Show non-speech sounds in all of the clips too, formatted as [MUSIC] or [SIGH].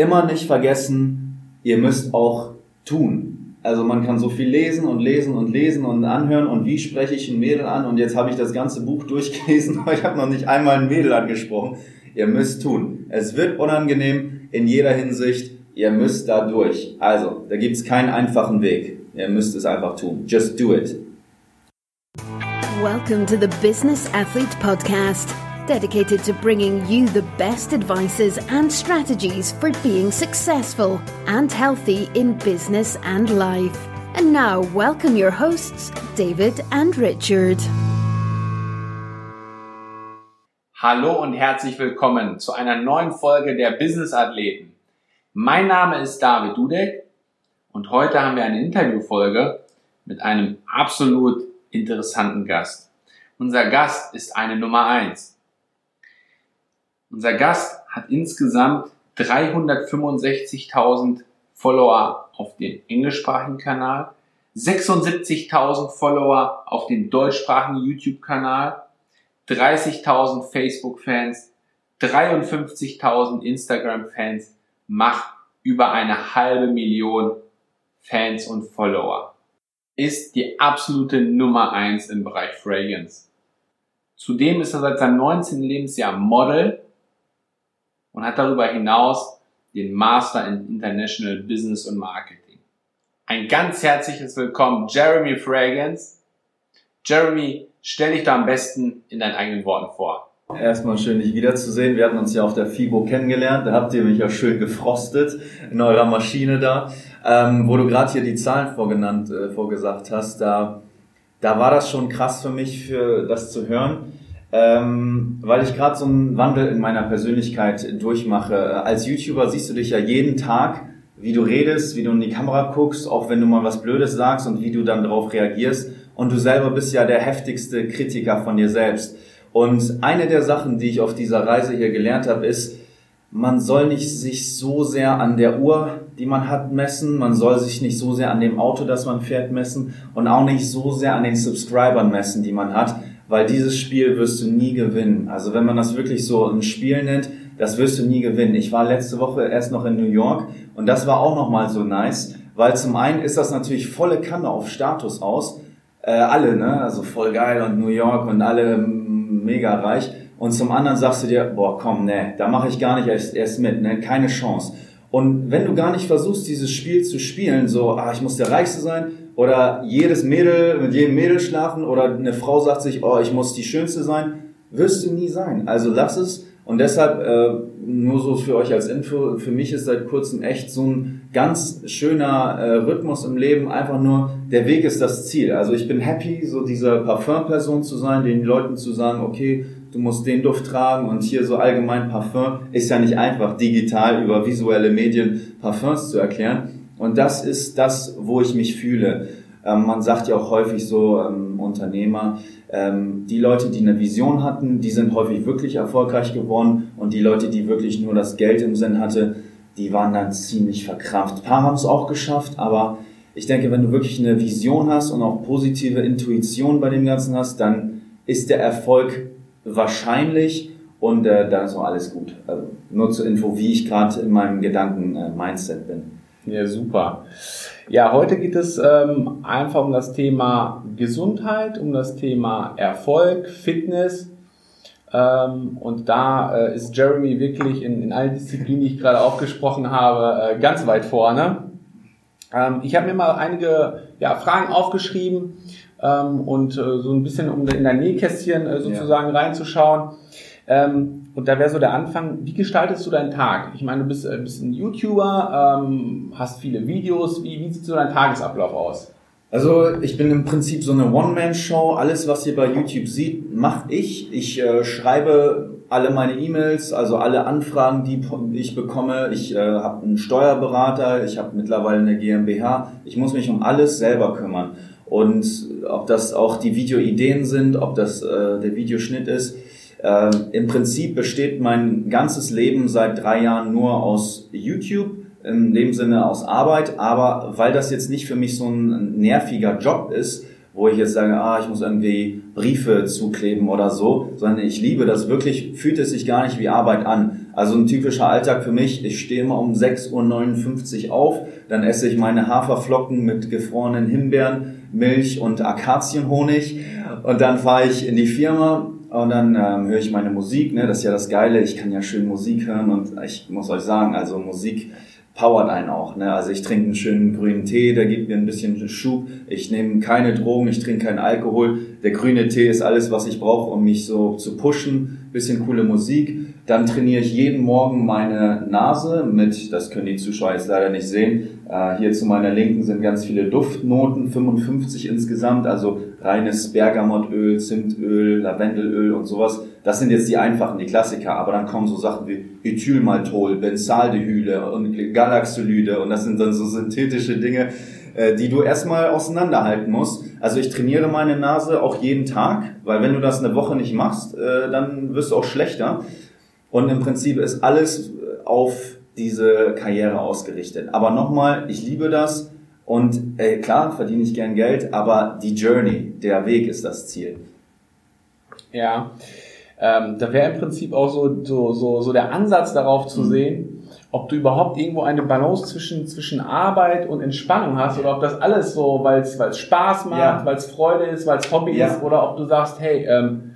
immer nicht vergessen, ihr müsst auch tun. Also man kann so viel lesen und lesen und lesen und anhören und wie spreche ich ein Mädel an und jetzt habe ich das ganze Buch [LAUGHS] durchgelesen, aber ich habe noch nicht einmal ein Mädel angesprochen. Ihr müsst tun. Es wird unangenehm in jeder Hinsicht. Ihr müsst da durch. Also, da gibt's keinen einfachen Weg. Ihr müsst es einfach tun. Just do it. Welcome to the Business Athlete Podcast, dedicated to bringing you the best advices and strategies for being successful and healthy in business and life. And now, welcome your hosts, David and Richard. Hallo und herzlich willkommen zu einer neuen Folge der Business Athleten. Mein Name ist David Dudek und heute haben wir eine Interviewfolge mit einem absolut interessanten Gast. Unser Gast ist eine Nummer eins. Unser Gast hat insgesamt 365.000 Follower auf dem englischsprachigen Kanal, 76.000 Follower auf dem deutschsprachigen YouTube-Kanal 30.000 Facebook-Fans, 53.000 Instagram-Fans, macht über eine halbe Million Fans und Follower. Ist die absolute Nummer eins im Bereich Fragrance. Zudem ist er seit seinem 19. Lebensjahr Model und hat darüber hinaus den Master in International Business und Marketing. Ein ganz herzliches Willkommen, Jeremy Fragrance. Jeremy, stell dich da am besten in deinen eigenen Worten vor. Erstmal schön, dich wiederzusehen. Wir hatten uns ja auf der FIBO kennengelernt. Da habt ihr mich ja schön gefrostet in eurer Maschine da. Ähm, wo du gerade hier die Zahlen vorgenannt, äh, vorgesagt hast, da, da war das schon krass für mich, für das zu hören. Ähm, weil ich gerade so einen Wandel in meiner Persönlichkeit durchmache. Als YouTuber siehst du dich ja jeden Tag, wie du redest, wie du in die Kamera guckst, auch wenn du mal was Blödes sagst und wie du dann darauf reagierst. Und du selber bist ja der heftigste Kritiker von dir selbst. Und eine der Sachen, die ich auf dieser Reise hier gelernt habe, ist, man soll nicht sich so sehr an der Uhr, die man hat, messen. Man soll sich nicht so sehr an dem Auto, das man fährt, messen. Und auch nicht so sehr an den Subscribern messen, die man hat. Weil dieses Spiel wirst du nie gewinnen. Also wenn man das wirklich so ein Spiel nennt, das wirst du nie gewinnen. Ich war letzte Woche erst noch in New York und das war auch nochmal so nice, weil zum einen ist das natürlich volle Kanne auf Status aus. Äh, alle, ne? Also voll geil und New York und alle mega reich. Und zum anderen sagst du dir, boah, komm, ne, da mache ich gar nicht erst, erst mit, ne, keine Chance. Und wenn du gar nicht versuchst, dieses Spiel zu spielen, so, ah, ich muss der Reichste sein, oder jedes Mädel mit jedem Mädel schlafen, oder eine Frau sagt sich, oh, ich muss die Schönste sein, wirst du nie sein. Also lass es. Und deshalb, äh, nur so für euch als Info, für mich ist seit kurzem echt so ein ganz schöner äh, Rhythmus im Leben, einfach nur, der Weg ist das Ziel. Also ich bin happy, so diese Parfum-Person zu sein, den Leuten zu sagen, okay, du musst den Duft tragen und hier so allgemein Parfum ist ja nicht einfach digital über visuelle Medien Parfums zu erklären. Und das ist das, wo ich mich fühle. Ähm, man sagt ja auch häufig so, ähm, Unternehmer, ähm, die Leute, die eine Vision hatten, die sind häufig wirklich erfolgreich geworden und die Leute, die wirklich nur das Geld im Sinn hatte, die waren dann ziemlich verkrampft. Ein paar haben es auch geschafft, aber ich denke, wenn du wirklich eine Vision hast und auch positive Intuition bei dem Ganzen hast, dann ist der Erfolg wahrscheinlich und äh, dann ist auch alles gut. Also nur zur Info, wie ich gerade in meinem Gedanken-Mindset äh, bin. Ja, super. Ja, heute geht es ähm, einfach um das Thema Gesundheit, um das Thema Erfolg, Fitness. Ähm, und da äh, ist Jeremy wirklich in, in allen Disziplinen, die ich gerade aufgesprochen habe, äh, ganz weit vorne. Ähm, ich habe mir mal einige ja, Fragen aufgeschrieben ähm, und äh, so ein bisschen um in dein Nähkästchen äh, sozusagen ja. reinzuschauen. Ähm, und da wäre so der Anfang, wie gestaltest du deinen Tag? Ich meine, du bist, äh, bist ein YouTuber, ähm, hast viele Videos. Wie, wie sieht so dein Tagesablauf aus? Also ich bin im Prinzip so eine One-Man-Show. Alles, was ihr bei YouTube seht, mache ich. Ich äh, schreibe alle meine E-Mails, also alle Anfragen, die ich bekomme. Ich äh, habe einen Steuerberater, ich habe mittlerweile eine GmbH. Ich muss mich um alles selber kümmern. Und ob das auch die Videoideen sind, ob das äh, der Videoschnitt ist, äh, Im Prinzip besteht mein ganzes Leben seit drei Jahren nur aus YouTube, in dem Sinne aus Arbeit, aber weil das jetzt nicht für mich so ein nerviger Job ist, wo ich jetzt sage, ah, ich muss irgendwie Briefe zukleben oder so, sondern ich liebe das wirklich, fühlt es sich gar nicht wie Arbeit an. Also ein typischer Alltag für mich, ich stehe immer um 6.59 Uhr auf, dann esse ich meine Haferflocken mit gefrorenen Himbeeren, Milch und Akazienhonig und dann fahre ich in die Firma und dann ähm, höre ich meine Musik, ne? das ist ja das Geile, ich kann ja schön Musik hören und ich muss euch sagen, also Musik powert einen auch. Ne? Also ich trinke einen schönen grünen Tee, der gibt mir ein bisschen Schub. Ich nehme keine Drogen, ich trinke keinen Alkohol. Der grüne Tee ist alles, was ich brauche, um mich so zu pushen. Bisschen coole Musik. Dann trainiere ich jeden Morgen meine Nase mit, das können die Zuschauer jetzt leider nicht sehen. Äh, hier zu meiner Linken sind ganz viele Duftnoten, 55 insgesamt, also reines Bergamottöl, Zimtöl, Lavendelöl und sowas. Das sind jetzt die einfachen, die Klassiker, aber dann kommen so Sachen wie Ethylmaltol, Benzaldehyde und Galaxolyde und das sind dann so synthetische Dinge, äh, die du erstmal auseinanderhalten musst. Also ich trainiere meine Nase auch jeden Tag, weil wenn du das eine Woche nicht machst, äh, dann wirst du auch schlechter. Und im Prinzip ist alles auf diese Karriere ausgerichtet. Aber nochmal, ich liebe das und äh, klar verdiene ich gern Geld, aber die Journey, der Weg ist das Ziel. Ja. Ähm, da wäre im Prinzip auch so, so, so, so der Ansatz darauf zu mhm. sehen, ob du überhaupt irgendwo eine Balance zwischen, zwischen Arbeit und Entspannung hast oder ob das alles so, weil es Spaß macht, ja. weil es Freude ist, weil es Hobby ja. ist oder ob du sagst, hey, ähm,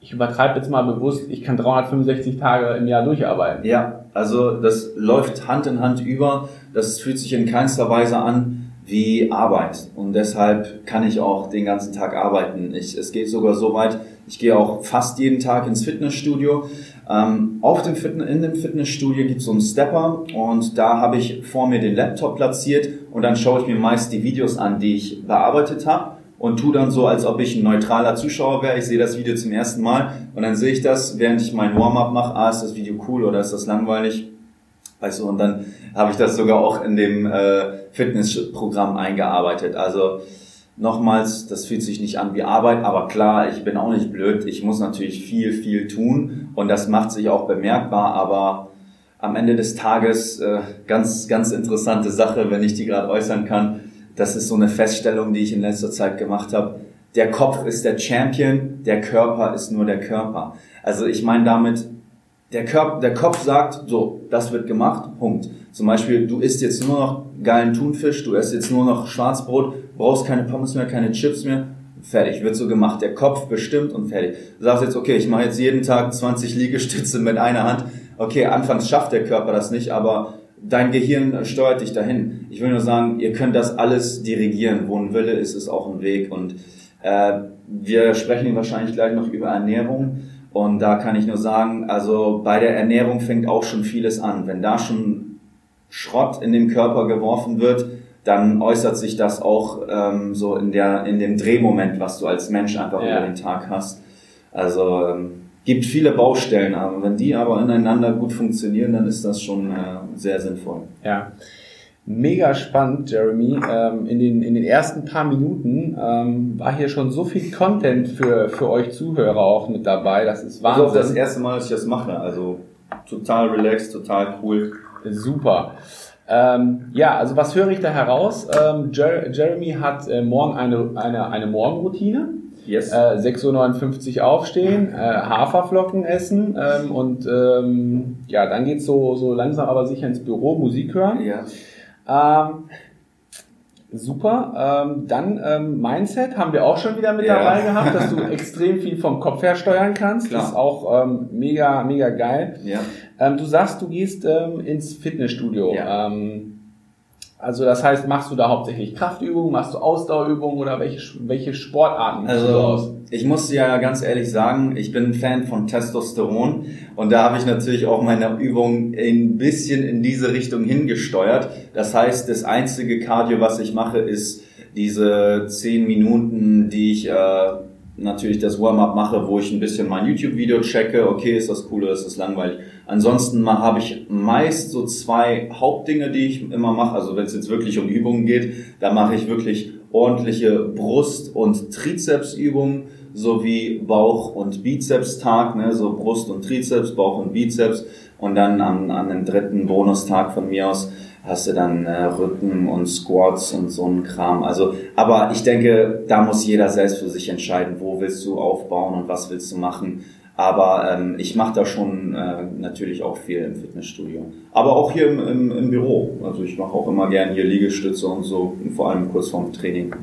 ich übertreibe jetzt mal bewusst, ich kann 365 Tage im Jahr durcharbeiten. Ja, also das läuft Hand in Hand über. Das fühlt sich in keinster Weise an wie Arbeit. Und deshalb kann ich auch den ganzen Tag arbeiten. Ich, es geht sogar so weit, ich gehe auch fast jeden Tag ins Fitnessstudio. Ähm, auf dem Fitness, in dem Fitnessstudio gibt es so einen Stepper und da habe ich vor mir den Laptop platziert und dann schaue ich mir meist die Videos an, die ich bearbeitet habe und tu dann so, als ob ich ein neutraler Zuschauer wäre. Ich sehe das Video zum ersten Mal und dann sehe ich das, während ich mein Warm-up mache. Ah, ist das Video cool oder ist das langweilig? Weißt du, und dann habe ich das sogar auch in dem äh, Fitnessprogramm eingearbeitet. Also Nochmals, das fühlt sich nicht an wie Arbeit, aber klar, ich bin auch nicht blöd. Ich muss natürlich viel, viel tun und das macht sich auch bemerkbar, aber am Ende des Tages äh, ganz, ganz interessante Sache, wenn ich die gerade äußern kann. Das ist so eine Feststellung, die ich in letzter Zeit gemacht habe. Der Kopf ist der Champion, der Körper ist nur der Körper. Also ich meine damit, der, Körper, der Kopf sagt, so, das wird gemacht, Punkt. Zum Beispiel, du isst jetzt nur noch geilen Thunfisch, du isst jetzt nur noch Schwarzbrot, brauchst keine Pommes mehr, keine Chips mehr, fertig, wird so gemacht. Der Kopf bestimmt und fertig. Du sagst jetzt, okay, ich mache jetzt jeden Tag 20 Liegestütze mit einer Hand. Okay, anfangs schafft der Körper das nicht, aber dein Gehirn steuert dich dahin. Ich will nur sagen, ihr könnt das alles dirigieren. Wo ein Wille ist, ist auch ein Weg. Und äh, wir sprechen wahrscheinlich gleich noch über Ernährung. Und da kann ich nur sagen, also bei der Ernährung fängt auch schon vieles an. Wenn da schon Schrott in den Körper geworfen wird, dann äußert sich das auch ähm, so in der in dem Drehmoment, was du als Mensch einfach ja. über den Tag hast. Also ähm, gibt viele Baustellen, aber wenn die aber ineinander gut funktionieren, dann ist das schon äh, sehr sinnvoll. Ja. Mega spannend, Jeremy. Ähm, in, den, in den ersten paar Minuten ähm, war hier schon so viel Content für, für euch Zuhörer auch mit dabei. Das ist Wahnsinn. Das ist auch das erste Mal, dass ich das mache. Also total relaxed, total cool. Super. Ähm, ja, also was höre ich da heraus? Ähm, Jer Jeremy hat äh, morgen eine, eine, eine Morgenroutine. Yes. Äh, 6.59 Uhr aufstehen, äh, Haferflocken essen ähm, und ähm, ja, dann geht's so, so langsam aber sicher ins Büro, Musik hören. Ja. Ähm, super. Ähm, dann ähm, Mindset haben wir auch schon wieder mit ja. dabei gehabt, dass du extrem viel vom Kopf her steuern kannst. Klar. Das ist auch ähm, mega, mega geil. Ja. Ähm, du sagst, du gehst ähm, ins Fitnessstudio. Ja. Ähm, also das heißt, machst du da hauptsächlich Kraftübungen, machst du Ausdauerübungen oder welche, welche Sportarten also, du aus? Ich muss ja ganz ehrlich sagen, ich bin ein Fan von Testosteron und da habe ich natürlich auch meine Übungen ein bisschen in diese Richtung hingesteuert. Das heißt, das einzige Cardio, was ich mache, ist diese zehn Minuten, die ich äh, natürlich das Warm-up mache, wo ich ein bisschen mein YouTube-Video checke, okay, ist das cool oder ist das langweilig. Ansonsten habe ich meist so zwei Hauptdinge, die ich immer mache. Also wenn es jetzt wirklich um Übungen geht, da mache ich wirklich ordentliche Brust- und Trizepsübungen sowie Bauch- und Bizeps-Tag, ne, so Brust und Trizeps, Bauch und Bizeps. Und dann an, an dem dritten Bonustag von mir aus hast du dann äh, Rücken und Squats und so ein Kram. Also, aber ich denke, da muss jeder selbst für sich entscheiden, wo willst du aufbauen und was willst du machen. Aber ähm, ich mache da schon äh, natürlich auch viel im Fitnessstudio. Aber auch hier im, im, im Büro. Also ich mache auch immer gern hier Liegestütze und so, vor allem kurz vorm Training.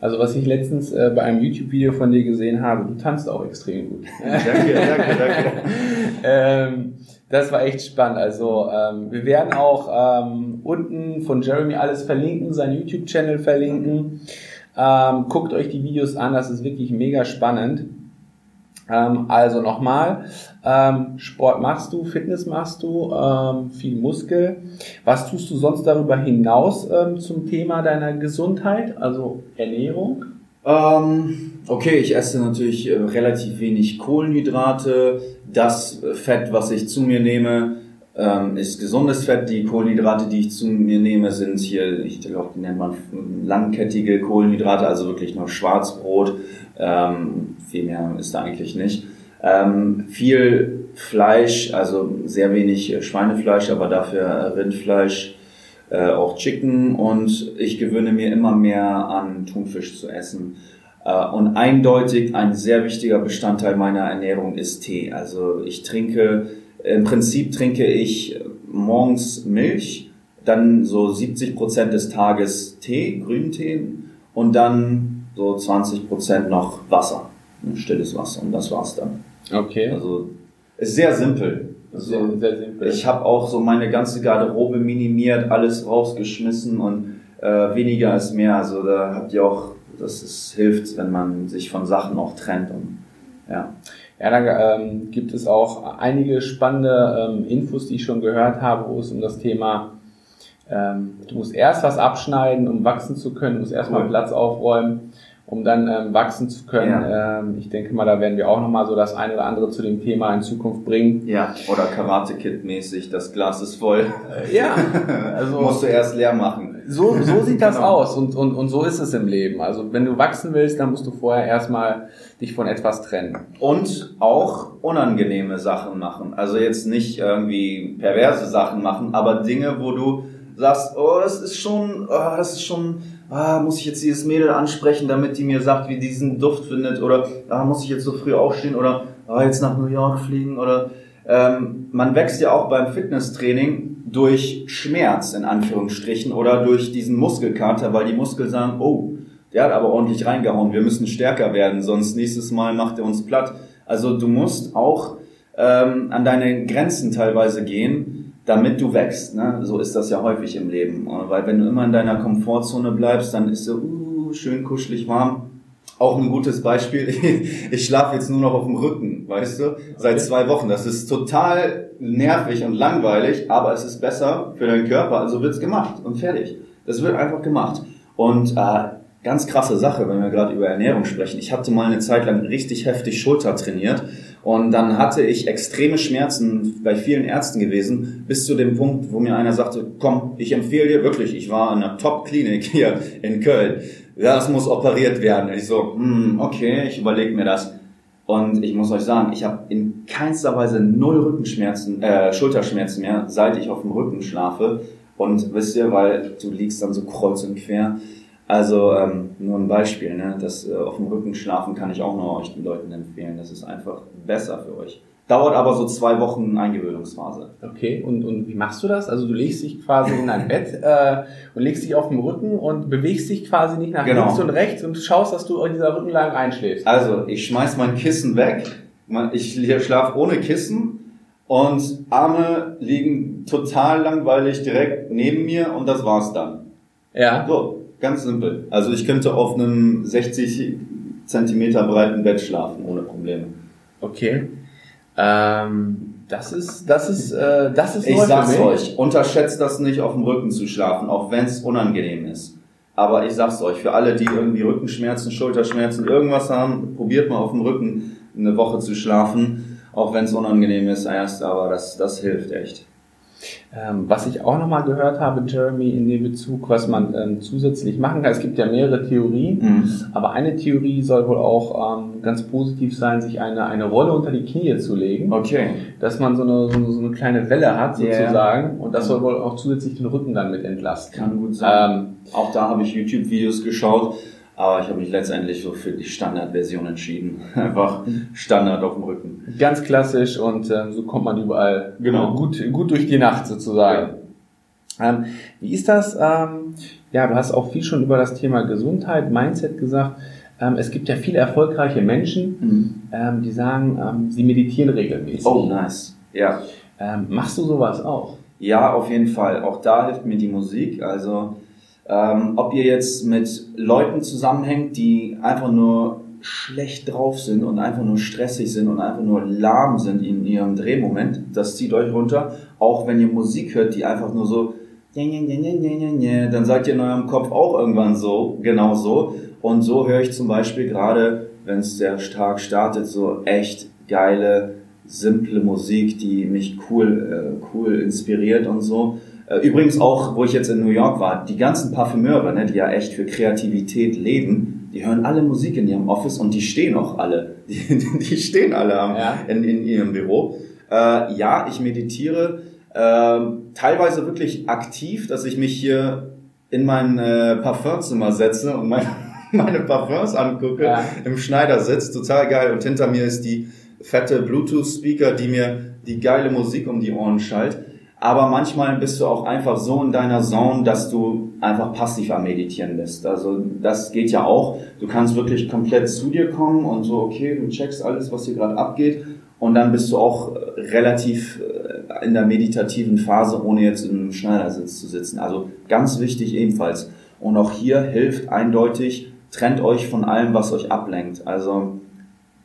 Also was ich letztens äh, bei einem YouTube-Video von dir gesehen habe, du tanzt auch extrem gut. danke, danke, danke. [LAUGHS] ähm, das war echt spannend. Also ähm, wir werden auch ähm, unten von Jeremy alles verlinken, seinen YouTube-Channel verlinken. Ähm, guckt euch die Videos an, das ist wirklich mega spannend. Ähm, also nochmal, ähm, Sport machst du, Fitness machst du, ähm, viel Muskel. Was tust du sonst darüber hinaus ähm, zum Thema deiner Gesundheit, also Ernährung? Ähm, okay, ich esse natürlich äh, relativ wenig Kohlenhydrate. Das Fett, was ich zu mir nehme, ähm, ist gesundes Fett. Die Kohlenhydrate, die ich zu mir nehme, sind hier, ich glaube, die nennt man langkettige Kohlenhydrate, also wirklich nur Schwarzbrot. Ähm, viel mehr ist da eigentlich nicht. Ähm, viel Fleisch, also sehr wenig Schweinefleisch, aber dafür Rindfleisch, äh, auch Chicken und ich gewöhne mir immer mehr an Thunfisch zu essen. Äh, und eindeutig ein sehr wichtiger Bestandteil meiner Ernährung ist Tee. Also ich trinke, im Prinzip trinke ich morgens Milch, dann so 70 Prozent des Tages Tee, grünen Tee und dann so 20 Prozent noch Wasser, stilles Wasser und das war's dann. Okay. Also ist sehr simpel. Also, sehr, sehr simpel. Ich habe auch so meine ganze Garderobe minimiert, alles rausgeschmissen und äh, weniger ist mehr. Also da habt ihr auch, dass es hilft, wenn man sich von Sachen auch trennt und ja. Ja, da ähm, gibt es auch einige spannende ähm, Infos, die ich schon gehört habe, wo es um das Thema ähm, du musst erst was abschneiden, um wachsen zu können, du musst erstmal Cool. Platz aufräumen, um dann ähm, wachsen zu können. Ähm, ich denke mal, da werden wir auch nochmal so das eine oder andere zu dem Thema in Zukunft bringen. Ja, oder Karate Kid mäßig, das Glas ist voll. Ja, [LAUGHS] also Musst du erst leer machen. So, so [LAUGHS] sieht das Genau. aus und, und, und so ist es im Leben. Also wenn du wachsen willst, dann musst du vorher erstmal dich von etwas trennen. Und auch unangenehme Sachen machen. Also jetzt nicht irgendwie perverse Sachen machen, aber Dinge, wo du sagst, oh, das ist schon, oh, das ist schon, ah, muss ich jetzt dieses Mädel ansprechen, damit die mir sagt, wie diesen Duft findet, oder ah, muss ich jetzt so früh aufstehen, oder ah, jetzt nach New York fliegen, oder ähm, man wächst ja auch beim Fitnesstraining durch Schmerz in Anführungsstrichen oder durch diesen Muskelkater, weil die Muskeln sagen, oh, der hat aber ordentlich reingehauen, wir müssen stärker werden, sonst nächstes Mal macht er uns platt. Also du musst auch ähm, an deine Grenzen teilweise gehen, damit du wächst. Ne? So ist das ja häufig im Leben. Weil wenn du immer in deiner Komfortzone bleibst, dann ist so uh, schön kuschelig warm. Auch ein gutes Beispiel. [LAUGHS] Ich schlafe jetzt nur noch auf dem Rücken, weißt du? Seit zwei Wochen. Das ist total nervig und langweilig, aber es ist besser für deinen Körper. Also wird's gemacht und fertig. Das wird einfach gemacht. Und äh, ganz krasse Sache, wenn wir gerade über Ernährung sprechen. Ich hatte mal eine Zeit lang richtig heftig Schulter trainiert und dann hatte ich extreme Schmerzen bei vielen Ärzten gewesen, bis zu dem Punkt, wo mir einer sagte, komm, ich empfehle dir wirklich, ich war in einer Top-Klinik [LAUGHS] hier in Köln, das muss operiert werden. Und ich so, hm, okay, ich überlege mir das. Und ich muss euch sagen, ich habe in keinster Weise null Rückenschmerzen, äh, Schulterschmerzen mehr, seit ich auf dem Rücken schlafe. Und wisst ihr, weil du liegst dann so kreuz und quer. Also ähm, nur ein Beispiel, ne? Das äh, auf dem Rücken schlafen kann ich auch nur euch den Leuten empfehlen. Das ist einfach besser für euch. Dauert aber so zwei Wochen Eingewöhnungsphase. Okay, und, und wie machst du das? Also du legst dich quasi in ein Bett äh, und legst dich auf dem Rücken und bewegst dich quasi nicht nach Genau. links und rechts und schaust, dass du in dieser Rückenlage einschläfst. Also ich schmeiß mein Kissen weg. Ich schlafe ohne Kissen und Arme liegen total langweilig direkt neben mir und das war's dann. Ja. So, ganz simpel. Also ich könnte auf einem 60 Zentimeter breiten Bett schlafen ohne Probleme. Okay. Ähm, das ist, das ist, äh, das ist Ich sag's euch, unterschätzt das nicht, auf dem Rücken zu schlafen, auch wenn es unangenehm ist. Aber ich sag's euch, für alle, die irgendwie Rückenschmerzen, Schulterschmerzen, irgendwas haben, probiert mal auf dem Rücken eine Woche zu schlafen, auch wenn es unangenehm ist erst, aber das, das hilft echt. Ähm, was ich auch nochmal gehört habe, Jeremy, in dem Bezug, was man ähm, zusätzlich machen kann. Es gibt ja mehrere Theorien, Mhm. aber eine Theorie soll wohl auch ähm, ganz positiv sein, sich eine, eine Rolle unter die Knie zu legen, Okay. dass man so eine, so eine, so eine kleine Welle hat sozusagen und das soll wohl auch zusätzlich den Rücken dann mit entlasten. Kann gut sein. Ähm, Auch da habe ich YouTube-Videos geschaut. Aber ich habe mich letztendlich so für die Standardversion entschieden. [LAUGHS] Einfach Standard auf dem Rücken. Ganz klassisch und ähm, so kommt man überall genau. gut, gut durch die Nacht sozusagen. Ja. Ähm, wie ist das? Ähm, ja, du hast auch viel schon über das Thema Gesundheit, Mindset gesagt. Ähm, es gibt ja viele erfolgreiche Menschen, mhm. ähm, die sagen, ähm, sie meditieren regelmäßig. Oh, nice. Ja. Machst du sowas auch? Ja, auf jeden Fall. Auch da hilft mir die Musik. Also ähm, ob ihr jetzt mit Leuten zusammenhängt, die einfach nur schlecht drauf sind und einfach nur stressig sind und einfach nur lahm sind in ihrem Drehmoment, das zieht euch runter. Auch wenn ihr Musik hört, die einfach nur so, dann seid ihr in eurem Kopf auch irgendwann so, genau so. Und so höre ich zum Beispiel gerade, wenn es sehr stark startet, so echt geile, simple Musik, die mich cool, äh, cool inspiriert und so. Äh, übrigens auch, wo ich jetzt in New York war, die ganzen Parfümeure, ne, die ja echt für Kreativität leben, die hören alle Musik in ihrem Office und die stehen auch alle. [LAUGHS] Die, die stehen alle ja. in, in ihrem Büro. Äh, ja, ich meditiere äh, teilweise wirklich aktiv, dass ich mich hier in mein äh, Parfumzimmer setze und mein, [LAUGHS] meine Parfums angucke ja. im Schneidersitz. Total geil. Und hinter mir ist die fette Bluetooth-Speaker, die mir die geile Musik um die Ohren schallt aber manchmal bist du auch einfach so in deiner Zone, dass du einfach passiv am Meditieren bist. Also das geht ja auch. Du kannst wirklich komplett zu dir kommen und so, okay, du checkst alles, was hier gerade abgeht und dann bist du auch äh, relativ äh, in der meditativen Phase, ohne jetzt im Schneidersitz zu sitzen. Also ganz wichtig ebenfalls. Und auch hier hilft eindeutig, trennt euch von allem, was euch ablenkt. Also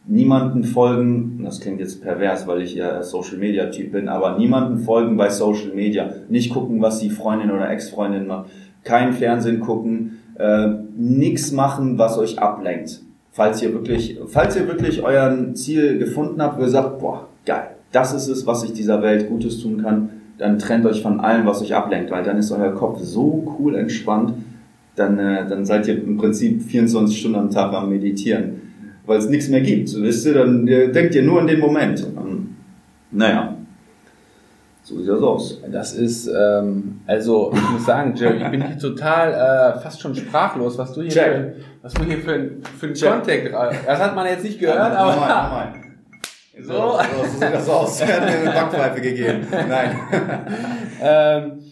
niemanden folgen, das klingt jetzt pervers, weil ich ja Social Media Typ bin, aber niemanden folgen bei Social Media. Nicht gucken, was die Freundin oder Ex-Freundin macht. Kein Fernsehen gucken, äh, nichts machen, was euch ablenkt. Falls ihr wirklich, falls ihr wirklich euren Ziel gefunden habt, wo ihr sagt, boah, geil, das ist es, was ich dieser Welt Gutes tun kann, dann trennt euch von allem, was euch ablenkt, weil dann ist euer Kopf so cool entspannt, dann, äh, dann seid ihr im Prinzip 24 Stunden am Tag am Meditieren weil es nichts mehr gibt. So, wisst ihr, dann denkt ihr nur an den Moment. Naja, so sieht das aus. Das ist, ähm, also ich muss sagen, Jerry, ich bin hier total äh, fast schon sprachlos, was du hier Check. für, was du hier für, für einen Contact, das hat man jetzt nicht gehört, ja, aber... Nochmal, nochmal. So. So, so, so sieht das aus. Er hat mir eine Backpfeife gegeben. Nein. [LAUGHS] ähm,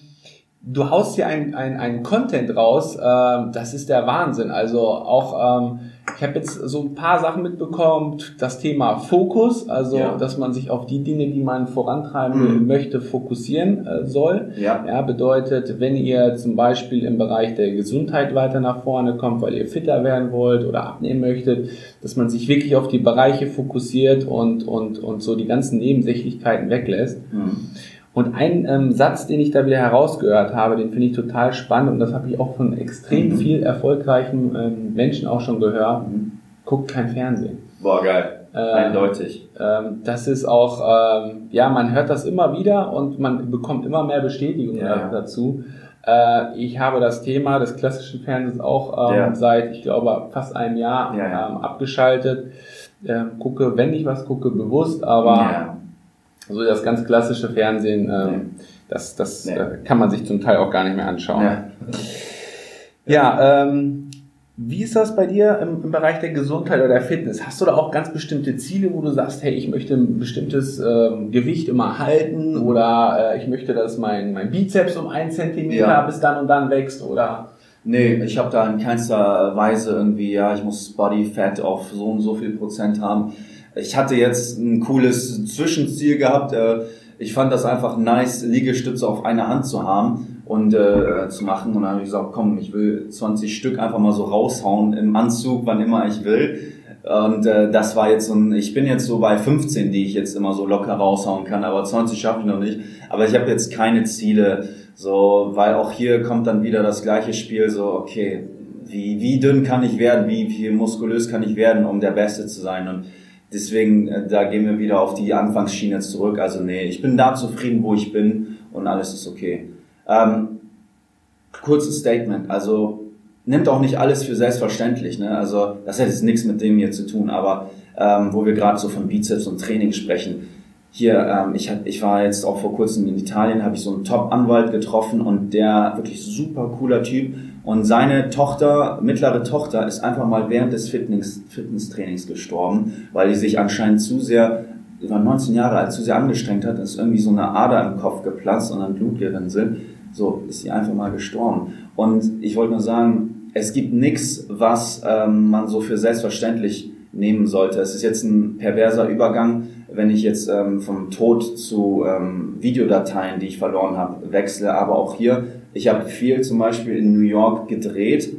du haust hier ein, ein, ein Content raus, ähm, das ist der Wahnsinn. Also auch ähm, ich habe jetzt so ein paar Sachen mitbekommen, das Thema Fokus, also ja. dass man sich auf die Dinge, die man vorantreiben mhm. möchte, fokussieren äh, soll. Ja. ja. Bedeutet, wenn ihr zum Beispiel im Bereich der Gesundheit weiter nach vorne kommt, weil ihr fitter werden wollt oder abnehmen möchtet, dass man sich wirklich auf die Bereiche fokussiert und, und, und so die ganzen Nebensächlichkeiten weglässt. Mhm. Und ein ähm, Satz, den ich da wieder herausgehört habe, den finde ich total spannend und das habe ich auch von extrem mhm. viel erfolgreichen ähm, Menschen auch schon gehört. Mhm. Guckt kein Fernsehen. Boah, geil. Ähm, Eindeutig. Ähm, das ist auch, ähm, ja, man hört das immer wieder und man bekommt immer mehr Bestätigung ja. dazu. Äh, ich habe das Thema des klassischen Fernsehens auch ähm, ja. seit, ich glaube, fast einem Jahr ja, abgeschaltet. Gucke, wenn ich was gucke, bewusst, aber so das ganz klassische Fernsehen, äh, nee. das, das nee. äh, kann man sich zum Teil auch gar nicht mehr anschauen. Ja, ja ähm, wie ist das bei dir im, im, Bereich der Gesundheit oder der Fitness? Hast du da auch ganz bestimmte Ziele, wo du sagst, hey, ich möchte ein bestimmtes ähm, Gewicht immer halten oder äh, ich möchte, dass mein, mein Bizeps um ein Zentimeter ja. bis dann und dann wächst oder? Nee, ich habe da in keinster Weise irgendwie, ja, ich muss Body Fat auf so und so viel Prozent haben. Ich hatte jetzt ein cooles Zwischenziel gehabt. Äh, ich fand das einfach nice, Liegestütze auf eine Hand zu haben und äh, zu machen. Und dann habe ich gesagt, komm, ich will 20 Stück einfach mal so raushauen im Anzug, wann immer ich will. Und äh, das war jetzt so ein, ich bin jetzt so bei 15, die ich jetzt immer so locker raushauen kann, aber 20 schaffe ich noch nicht. Aber ich habe jetzt keine Ziele, so, weil auch hier kommt dann wieder das gleiche Spiel, so, okay, wie, wie dünn kann ich werden, wie, wie muskulös kann ich werden, um der Beste zu sein. Und Deswegen, äh, da gehen wir wieder auf die Anfangsschiene zurück. Also nee, ich bin da zufrieden, wo ich bin und alles ist okay. Ähm, kurzes Statement. Also nimmt auch nicht alles für selbstverständlich. Ne? Also das hat jetzt nichts mit dem hier zu tun. Aber ähm, wo wir gerade so von Bizeps und Training sprechen. Hier, ähm, ich, hab, ich war jetzt auch vor kurzem in Italien, habe ich so einen Top-Anwalt getroffen und der wirklich super cooler Typ Und seine Tochter, mittlere Tochter, ist einfach mal während des Fitness, Fitnesstrainings gestorben, weil die sich anscheinend zu sehr, sie war 19 Jahre alt, zu sehr angestrengt hat, ist irgendwie so eine Ader im Kopf geplatzt und dann Blutgerinnsel. So ist sie einfach mal gestorben. Und ich wollte nur sagen, es gibt nichts, was ähm, man so für selbstverständlich nehmen sollte. Es ist jetzt ein perverser Übergang, wenn ich jetzt ähm, vom Tod zu ähm, Videodateien, die ich verloren habe, wechsle. Aber auch hier, ich habe viel zum Beispiel in New York gedreht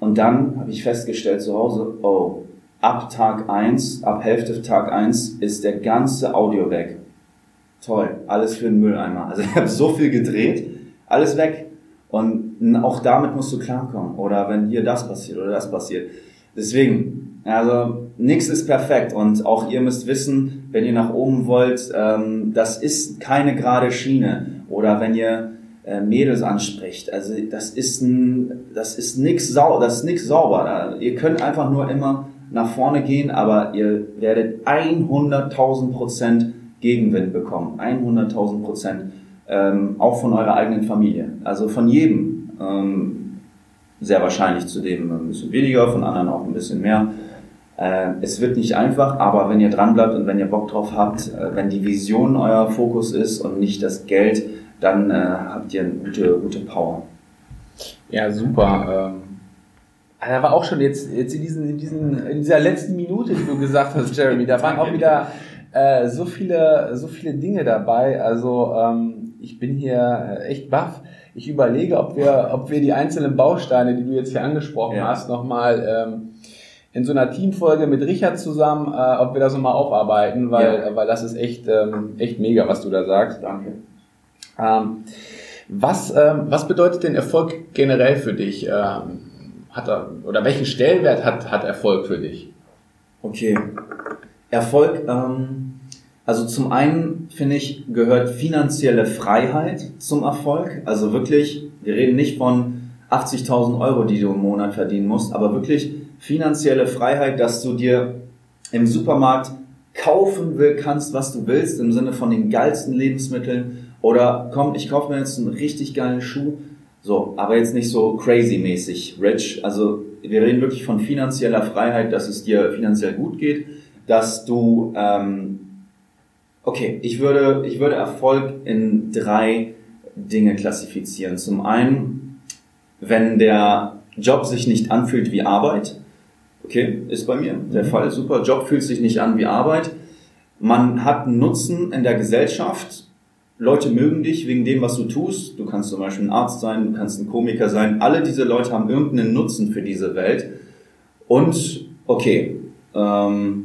und dann habe ich festgestellt zu Hause, oh, ab Tag eins, ab Hälfte Tag eins ist der ganze Audio weg. Toll, alles für den Mülleimer. Also ich habe so viel gedreht, alles weg. Und auch damit musst du klarkommen. Oder wenn hier das passiert oder das passiert. Deswegen, also nichts ist perfekt. Und auch ihr müsst wissen, wenn ihr nach oben wollt, ähm, das ist keine gerade Schiene. Oder wenn ihr äh, Mädels anspricht, also das ist ein, das ist nix sau, das ist nix sauber. Ihr könnt einfach nur immer nach vorne gehen, aber ihr werdet 100.000 Prozent Gegenwind bekommen. 100.000 Prozent ähm, auch von eurer eigenen Familie. Also von jedem. Ähm, sehr wahrscheinlich zu dem ein bisschen weniger, von anderen auch ein bisschen mehr. Äh, es wird nicht einfach, aber wenn ihr dran bleibt und wenn ihr Bock drauf habt, äh, wenn die Vision euer Fokus ist und nicht das Geld, dann äh, habt ihr eine gute, gute Power. Ja, super. Ähm da war auch schon jetzt, jetzt in, diesen, in, diesen, in dieser letzten Minute, die du gesagt hast, Jeremy, da waren auch wieder äh, so viele, so viele Dinge dabei. Also ähm, ich bin hier äh, echt baff. Ich überlege, ob wir, ob wir die einzelnen Bausteine, die du jetzt hier angesprochen ja. hast, nochmal ähm, in so einer Teamfolge mit Richard zusammen, äh, ob wir das nochmal aufarbeiten, weil, ja. weil das ist echt, ähm, echt mega, was du da sagst. Danke. Ähm, was, ähm, was bedeutet denn Erfolg generell für dich? Ähm, hat er, oder welchen Stellenwert hat, hat Erfolg für dich? Okay. Erfolg, ähm, also zum einen finde ich, gehört finanzielle Freiheit zum Erfolg. Also wirklich, wir reden nicht von 80.000 Euro, die du im Monat verdienen musst, aber wirklich finanzielle Freiheit, dass du dir im Supermarkt kaufen will, kannst, was du willst, im Sinne von den geilsten Lebensmitteln. Oder komm, ich kaufe mir jetzt einen richtig geilen Schuh. So, aber jetzt nicht so crazy-mäßig rich. Also wir reden wirklich von finanzieller Freiheit, dass es dir finanziell gut geht, dass du ähm, Okay, ich würde, ich würde Erfolg in drei Dinge klassifizieren. Zum einen, wenn der Job sich nicht anfühlt wie Arbeit. Okay, ist bei mir der mhm. Fall. Super. Job fühlt sich nicht an wie Arbeit. Man hat einen Nutzen in der Gesellschaft. Leute mögen dich wegen dem, was du tust. Du kannst zum Beispiel ein Arzt sein, du kannst ein Komiker sein. Alle diese Leute haben irgendeinen Nutzen für diese Welt. Und okay, ähm,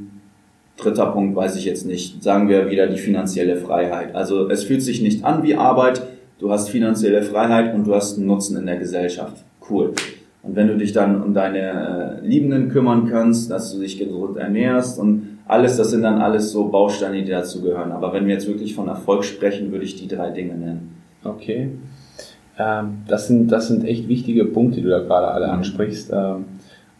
Dritter Punkt weiß ich jetzt nicht. Sagen wir wieder die finanzielle Freiheit. Also es fühlt sich nicht an wie Arbeit. Du hast finanzielle Freiheit und du hast einen Nutzen in der Gesellschaft. Cool. Und wenn du dich dann um deine äh, Liebenden kümmern kannst, dass du dich gesund ernährst und alles, das sind dann alles so Bausteine, die dazu gehören. Aber wenn wir jetzt wirklich von Erfolg sprechen, würde ich die drei Dinge nennen. Okay. Ähm, das, sind, das sind echt wichtige Punkte, die du da gerade alle mhm. ansprichst. Ähm,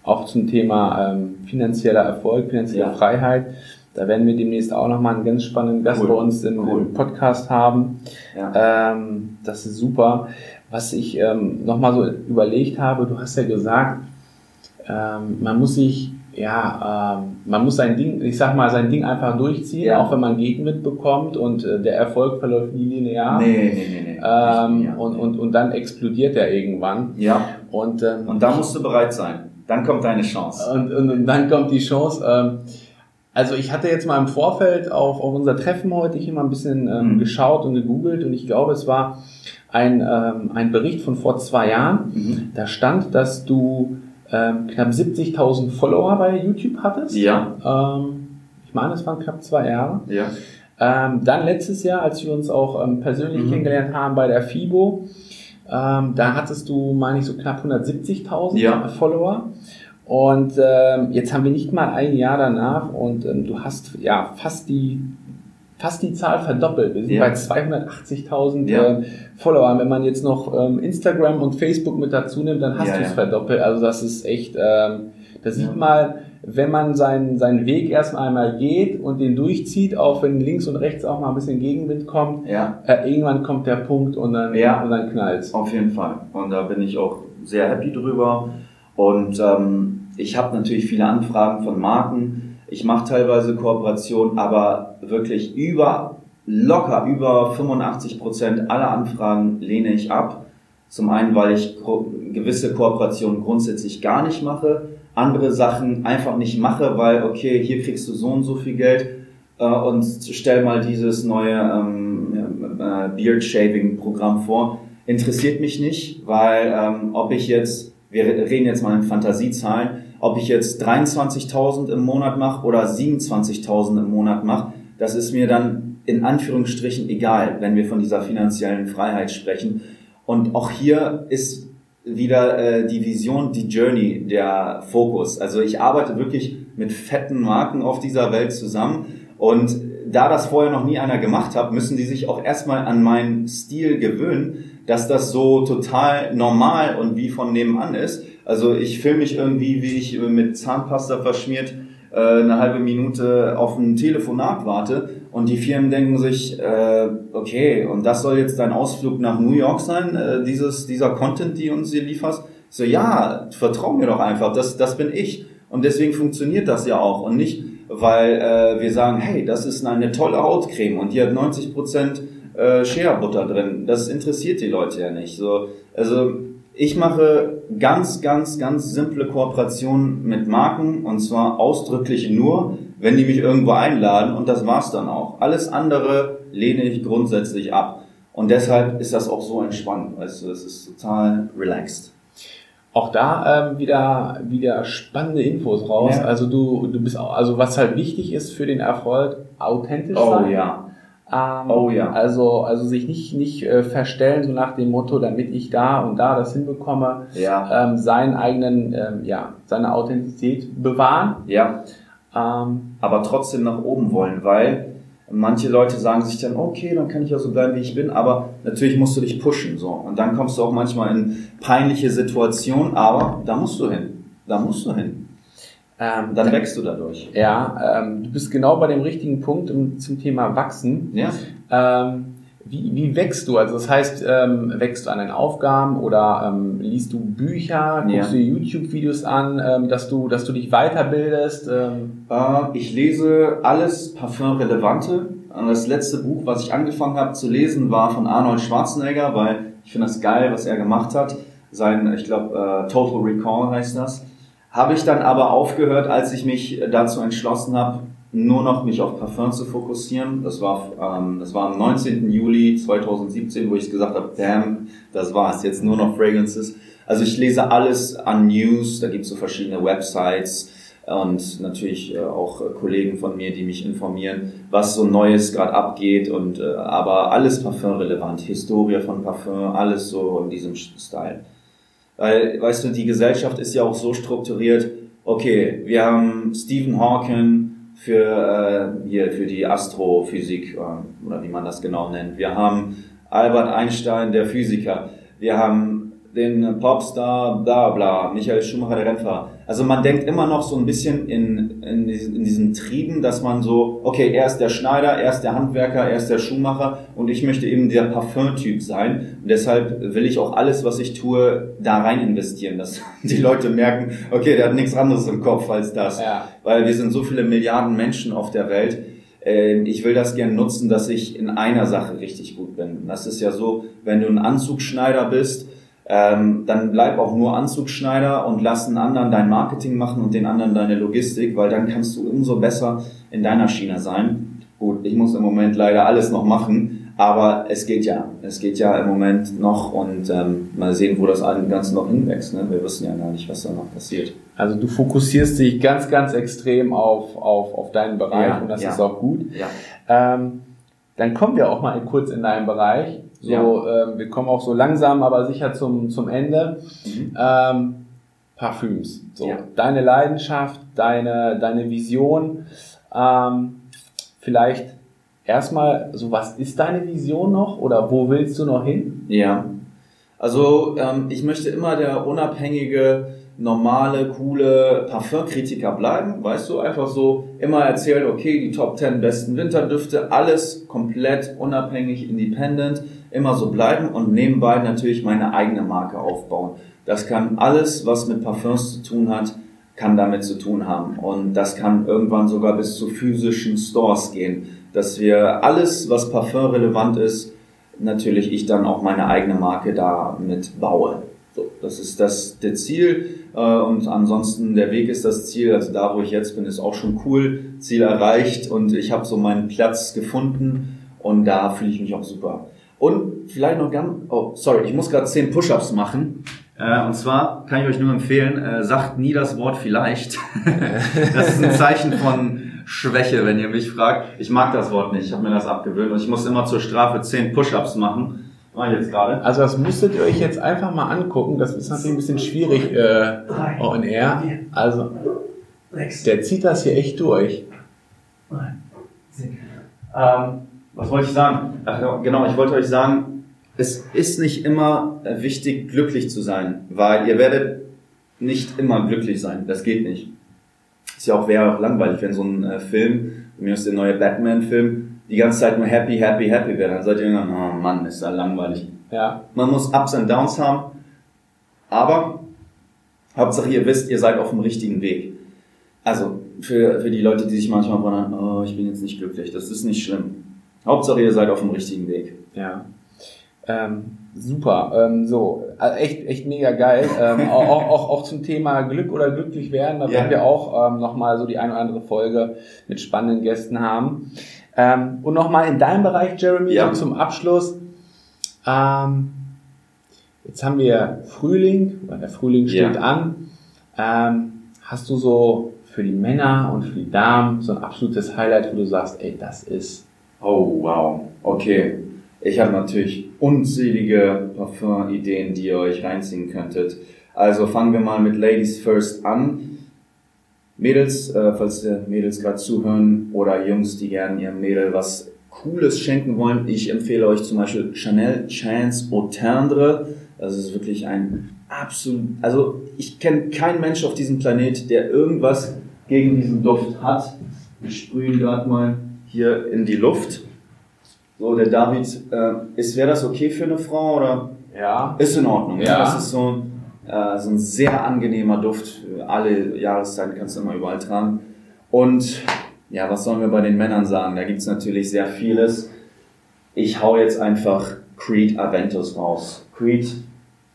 auch zum Thema ähm, finanzieller Erfolg, finanzielle ja. Freiheit. Da werden wir demnächst auch nochmal einen ganz spannenden Gast cool. bei uns im, cool. im Podcast haben. Ja. Ähm, das ist super. Was ich ähm, nochmal so überlegt habe, du hast ja gesagt, ähm, man muss sich, ja, ähm, man muss sein Ding, ich sag mal, sein Ding einfach durchziehen, ja. auch wenn man Gegend mitbekommt und äh, der Erfolg verläuft nie linear. Nee, nee, nee, nee. Ähm, und, und, und dann explodiert er irgendwann. Ja. Und, ähm, und da musst du bereit sein. Dann kommt deine Chance. Und, und, und dann kommt die Chance. Ähm, also ich hatte jetzt mal im Vorfeld auf, auf unser Treffen heute hier mal ein bisschen ähm, mhm. geschaut und gegoogelt und ich glaube, es war ein, ähm, ein Bericht von vor zwei Jahren. Mhm. Da stand, dass du ähm, knapp 70.000 Follower bei YouTube hattest. Ja. Ähm, ich meine, es waren knapp zwei Jahre. Ja. Ähm, dann letztes Jahr, als wir uns auch ähm, persönlich mhm. kennengelernt haben bei der FIBO, ähm, da hattest du, meine ich, so knapp 170.000 ja. Follower. Und ähm, jetzt haben wir nicht mal ein Jahr danach und ähm, du hast ja fast die fast die Zahl verdoppelt. Wir sind ja. bei 280.000 ja. äh, Followern. Wenn man jetzt noch ähm, Instagram und Facebook mit dazu nimmt, dann hast ja, du es verdoppelt. Also das ist echt, ähm, da sieht mal, wenn man seinen, seinen Weg erst einmal geht und den durchzieht, auch wenn links und rechts auch mal ein bisschen Gegenwind kommt, ja. äh, irgendwann kommt der Punkt und dann, ja. und dann knallt Auf jeden Fall. Und da bin ich auch sehr happy drüber. Und ähm, ich habe natürlich viele Anfragen von Marken. Ich mache teilweise Kooperationen, aber wirklich über locker über 85 Prozent aller Anfragen lehne ich ab. Zum einen, weil ich gewisse Kooperationen grundsätzlich gar nicht mache, andere Sachen einfach nicht mache, weil okay, hier kriegst du so und so viel Geld äh, und stell mal dieses neue ähm, äh, Beard Shaving Programm vor. Interessiert mich nicht, weil ähm, ob ich jetzt, wir reden jetzt mal in Fantasiezahlen, ob ich jetzt 23.000 im Monat mache oder 27.000 im Monat mache, das ist mir dann in Anführungsstrichen egal, wenn wir von dieser finanziellen Freiheit sprechen. Und auch hier ist wieder äh, die Vision, die Journey, der Fokus. Also ich arbeite wirklich mit fetten Marken auf dieser Welt zusammen und da das vorher noch nie einer gemacht hat, müssen die sich auch erstmal an meinen Stil gewöhnen, dass das so total normal und wie von nebenan ist. Also ich filme mich irgendwie, wie ich mit Zahnpasta verschmiert äh, eine halbe Minute auf ein Telefonat warte und die Firmen denken sich, äh, okay, und das soll jetzt dein Ausflug nach New York sein, äh, dieses, dieser Content, die uns hier lieferst? So, ja, vertrau mir doch einfach, das, das bin ich. Und deswegen funktioniert das ja auch und nicht, weil äh, wir sagen, hey, das ist eine tolle Hautcreme und die hat 90% äh, Shea Butter drin. Das interessiert die Leute ja nicht. So, also ich mache ganz, ganz, ganz simple Kooperationen mit Marken und zwar ausdrücklich nur, wenn die mich irgendwo einladen und das war's dann auch. Alles andere lehne ich grundsätzlich ab. Und deshalb ist das auch so entspannt. Du, es ist total relaxed. Auch da ähm, wieder wieder spannende Infos raus. Ja. Also du du bist auch, also was halt wichtig ist für den Erfolg, authentisch oh, sein. Oh ja. Ähm, oh ja. Also, also sich nicht, nicht äh, verstellen, so nach dem Motto, damit ich da und da das hinbekomme, ja. ähm, seinen eigenen, ähm, ja, seine Authentizität bewahren. Ja. Ähm, aber trotzdem nach oben wollen, weil manche Leute sagen sich dann, okay, dann kann ich ja so bleiben, wie ich bin, aber natürlich musst du dich pushen, so. Und dann kommst du auch manchmal in peinliche Situationen, aber da musst du hin. Da musst du hin. Ähm, dann wächst du dadurch. Ja, ähm, du bist genau bei dem richtigen Punkt zum Thema Wachsen. Ja. Ähm, wie, wie wächst du? Also das heißt, ähm, wächst du an den Aufgaben oder ähm, liest du Bücher, guckst ja. du YouTube-Videos an, ähm, dass du, dass du dich weiterbildest? Äh, ich lese alles Parfum-relevante. Das letzte Buch, was ich angefangen habe zu lesen, war von Arnold Schwarzenegger, weil ich finde das geil, was er gemacht hat. Sein, ich glaube, äh, Total Recall heißt das. Habe ich dann aber aufgehört, als ich mich dazu entschlossen habe, nur noch mich auf Parfum zu fokussieren. Das war, ähm, das war am 19. Juli 2017, wo ich gesagt habe, damn, das war's, jetzt nur noch Fragrances. Also ich lese alles an News, da gibt's so verschiedene Websites und natürlich äh, auch Kollegen von mir, die mich informieren, was so Neues gerade abgeht und äh, aber alles Parfum-relevant, Historie von Parfum, alles so in diesem Style. Weil, weißt du, die Gesellschaft ist ja auch so strukturiert, okay, wir haben Stephen Hawking für, äh, hier, für die Astrophysik, äh, oder wie man das genau nennt. Wir haben Albert Einstein, der Physiker. Wir haben den Popstar, bla bla, Michael Schumacher, der Rennfahrer. Also man denkt immer noch so ein bisschen in, in, diesen, in diesen Trieben, dass man so, okay, er ist der Schneider, er ist der Handwerker, er ist der Schuhmacher und ich möchte eben der Parfum-Typ sein. Und deshalb will ich auch alles, was ich tue, da rein investieren, dass [LAUGHS] die Leute merken, okay, der hat nichts anderes im Kopf als das. Ja. Weil wir sind so viele Milliarden Menschen auf der Welt. Ähm, ich will das gern nutzen, dass ich in einer Sache richtig gut bin. Das ist ja so, wenn du ein Anzugschneider bist, ähm, dann bleib auch nur Anzugschneider und lass einen anderen dein Marketing machen und den anderen deine Logistik, weil dann kannst du umso besser in deiner Schiene sein. Gut, ich muss im Moment leider alles noch machen, aber es geht ja. Es geht ja im Moment noch und ähm, mal sehen, wo das Ganze noch hinwächst. Ne? Wir wissen ja gar nicht, was da noch passiert. Also du fokussierst dich ganz, ganz extrem auf, auf, auf deinen Bereich ja, und das ja. ist auch gut. Ja. Ähm, dann kommen wir auch mal kurz in deinen Bereich. So, ja. ähm, wir kommen auch so langsam, aber sicher zum, zum Ende. Mhm. Ähm, Parfüms. So, ja. deine Leidenschaft, deine, deine Vision. Ähm, vielleicht erstmal, so was ist deine Vision noch oder wo willst du noch hin? Ja. Also ähm, ich möchte immer der unabhängige, normale, coole Parfumkritiker bleiben. Weißt du, einfach so immer erzählt, okay, die Top 10 besten Winterdüfte, alles komplett unabhängig, independent immer so bleiben und nebenbei natürlich meine eigene Marke aufbauen. Das kann alles, was mit Parfums zu tun hat, kann damit zu tun haben. Und das kann irgendwann sogar bis zu physischen Stores gehen, dass wir alles, was Parfum relevant ist, natürlich ich dann auch meine eigene Marke damit baue. So, das ist das der Ziel äh, und ansonsten der Weg ist das Ziel. Also da, wo ich jetzt bin, ist auch schon cool. Ziel erreicht und ich habe so meinen Platz gefunden und da fühle ich mich auch super. Und vielleicht noch ganz, oh sorry, ich muss gerade zehn Push-ups machen. Äh, und zwar kann ich euch nur empfehlen, äh, sagt nie das Wort vielleicht. [LAUGHS] das ist ein Zeichen von Schwäche, wenn ihr mich fragt. Ich mag das Wort nicht, ich habe mir das abgewöhnt und ich muss immer zur Strafe zehn Push-ups machen. Mach ich jetzt gerade. Also das müsstet ihr euch jetzt einfach mal angucken. Das ist natürlich ein bisschen schwierig äh, on air. Also der zieht das hier echt durch. Ähm, was wollte ich sagen? Ach, genau, ich wollte euch sagen, es ist nicht immer wichtig, glücklich zu sein, weil ihr werdet nicht immer glücklich sein. Das geht nicht. Ist ja auch, wäre auch langweilig, wenn so ein äh, Film, mir ist der neue Batman-Film, die ganze Zeit nur happy, happy, happy wäre. Dann seid ihr irgendwann, oh Mann, ist ja langweilig. Ja. Man muss Ups und Downs haben, aber Hauptsache ihr wisst, ihr seid auf dem richtigen Weg. Also für, für die Leute, die sich manchmal wundern, oh, ich bin jetzt nicht glücklich, das ist nicht schlimm. Hauptsache ihr seid auf dem richtigen Weg. Ja. Ähm, super. Ähm, so, also echt, echt mega geil. Ähm, [LAUGHS] auch, auch, auch zum Thema Glück oder glücklich werden, da werden wir auch ähm, nochmal so die eine oder andere Folge mit spannenden Gästen haben. Ähm, und nochmal in deinem Bereich, Jeremy, Ja. zum Abschluss. Ähm, jetzt haben wir Frühling, oder der Frühling steht Ja. an. Ähm, hast du so für die Männer und für die Damen so ein absolutes Highlight, wo du sagst, ey, das ist Oh, wow. Okay. Ich habe natürlich unzählige Parfum-Ideen, die ihr euch reinziehen könntet. Also fangen wir mal mit Ladies First an. Mädels, äh, falls ihr Mädels gerade zuhören oder Jungs, die gerne ihrem Mädel was Cooles schenken wollen, ich empfehle euch zum Beispiel Chanel Chance Au Tendre. Das ist wirklich ein absolut, also ich kenne keinen Mensch auf diesem Planet, der irgendwas gegen diesen Duft hat. Wir sprühen gerade mal hier in die Luft. So, der David, äh, ist, wäre das okay für eine Frau oder? ja Ist in Ordnung. Ja. Das ist so, äh, so ein sehr angenehmer Duft. Alle Jahreszeiten kannst du immer überall tragen. Und ja, was sollen wir bei den Männern sagen? Da gibt's natürlich sehr vieles. Ich hau jetzt einfach Creed Aventus raus. Creed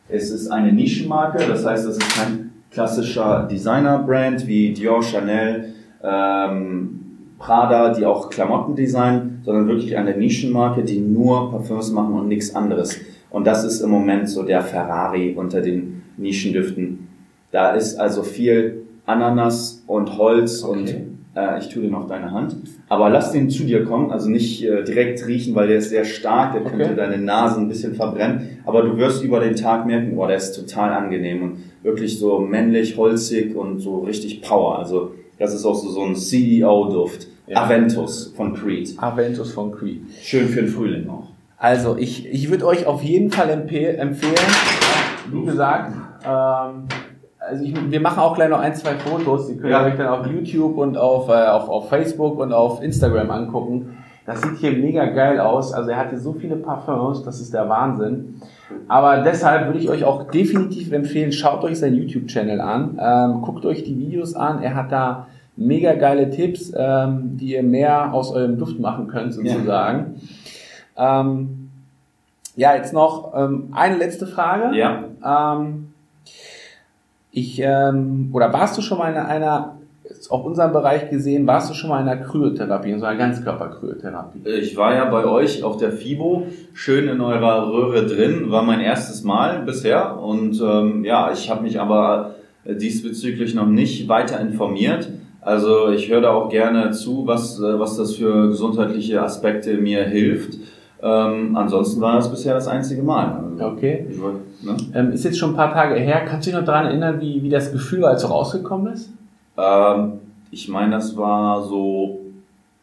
es ist eine Nischenmarke, das heißt, das ist kein klassischer Designer-Brand wie Dior, Chanel, ähm, Prada, die auch Klamotten designen, sondern wirklich eine Nischenmarke, die nur Parfums machen und nichts anderes. Und das ist im Moment so der Ferrari unter den Nischendüften. Da ist also viel Ananas und Holz Okay. und äh, ich tue den auf deine Hand. Aber lass den zu dir kommen, also nicht äh, direkt riechen, weil der ist sehr stark, der könnte Okay. deine Nase ein bisschen verbrennen. Aber du wirst über den Tag merken, boah, der ist total angenehm und wirklich so männlich, holzig und so richtig Power. Also das ist auch so, so ein CEO-Duft. Ja. Aventus von Creed. Aventus von Creed. Schön für den Frühling auch. Also ich, ich würde euch auf jeden Fall empfehlen, wie gesagt, ähm, also ich, wir machen auch gleich noch ein, zwei Fotos, die könnt ihr Ja. euch dann auf YouTube und auf, äh, auf, auf Facebook und auf Instagram angucken. Das sieht hier mega geil aus. Also er hatte so viele Parfums, das ist der Wahnsinn. Aber deshalb würde ich euch auch definitiv empfehlen, schaut euch seinen YouTube-Channel an, ähm, guckt euch die Videos an. Er hat da mega geile Tipps, ähm, die ihr mehr aus eurem Duft machen könnt, sozusagen. Ähm, ja, jetzt noch ähm, eine letzte Frage. Ja. Ähm, ich, ähm, oder warst du schon mal in einer, auf unserem Bereich gesehen, warst du schon mal in einer Kryotherapie, in so einer Ganzkörperkryotherapie? Ich war ja bei euch auf der FIBO, schön in eurer Röhre drin, war mein erstes Mal bisher und ähm, ja, ich habe mich aber diesbezüglich noch nicht weiter informiert. Also ich höre da auch gerne zu, was, äh, was das für gesundheitliche Aspekte mir hilft. Ähm, ansonsten war das bisher das einzige Mal. Also, Okay. wollt, ne? Ähm, ist jetzt schon ein paar Tage her. Kannst du dich noch daran erinnern, wie, wie das Gefühl war, als du rausgekommen bist? Ähm, ich meine, das war so,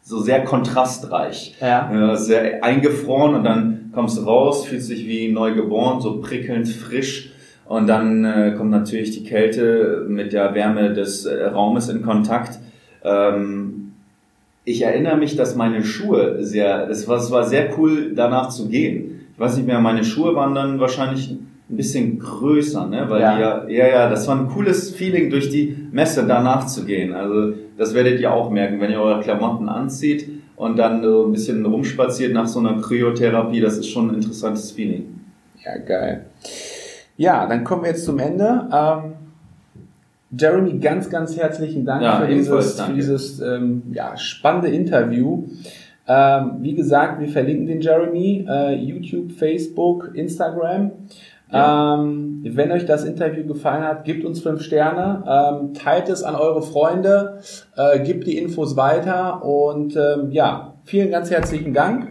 so sehr kontrastreich. Ja. Ja, sehr eingefroren und dann kommst du raus, fühlst dich wie neu geboren, so prickelnd frisch. Und dann äh, kommt natürlich die Kälte mit der Wärme des äh, Raumes in Kontakt. Ähm, ich erinnere mich, dass meine Schuhe sehr, es war, es war sehr cool danach zu gehen. ich weiß nicht mehr, meine Schuhe waren dann wahrscheinlich ein bisschen größer, ne? Weil Ja. ja, ja, das war ein cooles Feeling, durch die Messe danach zu gehen. Also das werdet ihr auch merken, wenn ihr eure Klamotten anzieht und dann so ein bisschen rumspaziert nach so einer Kryotherapie. Das ist schon ein interessantes Feeling. Ja, geil. Ja, dann kommen wir jetzt zum Ende. Ähm, Jeremy, ganz, ganz herzlichen Dank Ja, für dieses, für dieses ähm, ja, spannende Interview. Ähm, wie gesagt, wir verlinken den Jeremy, äh, YouTube, Facebook, Instagram. Ähm, wenn euch das Interview gefallen hat, gebt uns fünf Sterne, ähm, teilt es an eure Freunde, äh, gebt die Infos weiter und ähm, ja, vielen ganz herzlichen Dank.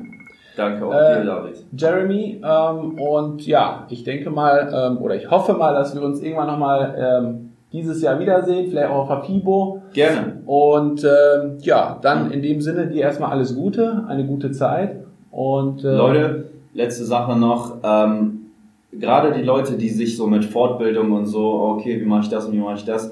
Danke auch Äh, dir, David. Jeremy. Ähm, und ja, ich denke mal, ähm, oder ich hoffe mal, dass wir uns irgendwann nochmal ähm, dieses Jahr wiedersehen, vielleicht auch auf der FIBO. Gerne. Und ähm, ja, dann in dem Sinne dir erstmal alles Gute, eine gute Zeit. Und äh, Leute, letzte Sache noch. Ähm, gerade die Leute, die sich so mit Fortbildung und so, okay, wie mache ich das und wie mache ich das,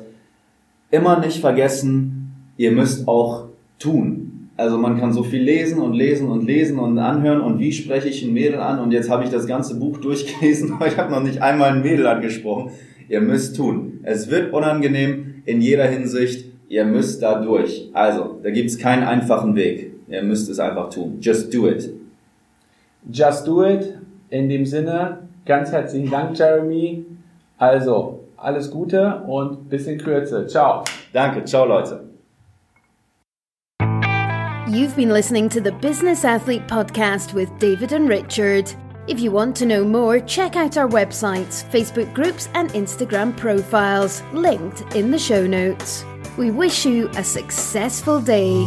immer nicht vergessen, ihr müsst auch tun. Also man kann so viel lesen und lesen und lesen und anhören und wie spreche ich ein Mädel an und jetzt habe ich das ganze Buch [LAUGHS] durchgelesen, aber ich habe noch nicht einmal ein Mädel angesprochen. Ihr müsst tun. Es wird unangenehm in jeder Hinsicht. Ihr müsst da durch. Also, da gibt's keinen einfachen Weg. Ihr müsst es einfach tun. Just do it. just do it. In dem Sinne, ganz herzlichen Dank, Jeremy. Also, alles Gute und bis in Kürze. Ciao. Danke, ciao Leute. You've been listening to the Business Athlete Podcast with David and Richard. If you want to know more, check out our websites, Facebook groups, and Instagram profiles, linked in the show notes. We wish you a successful day.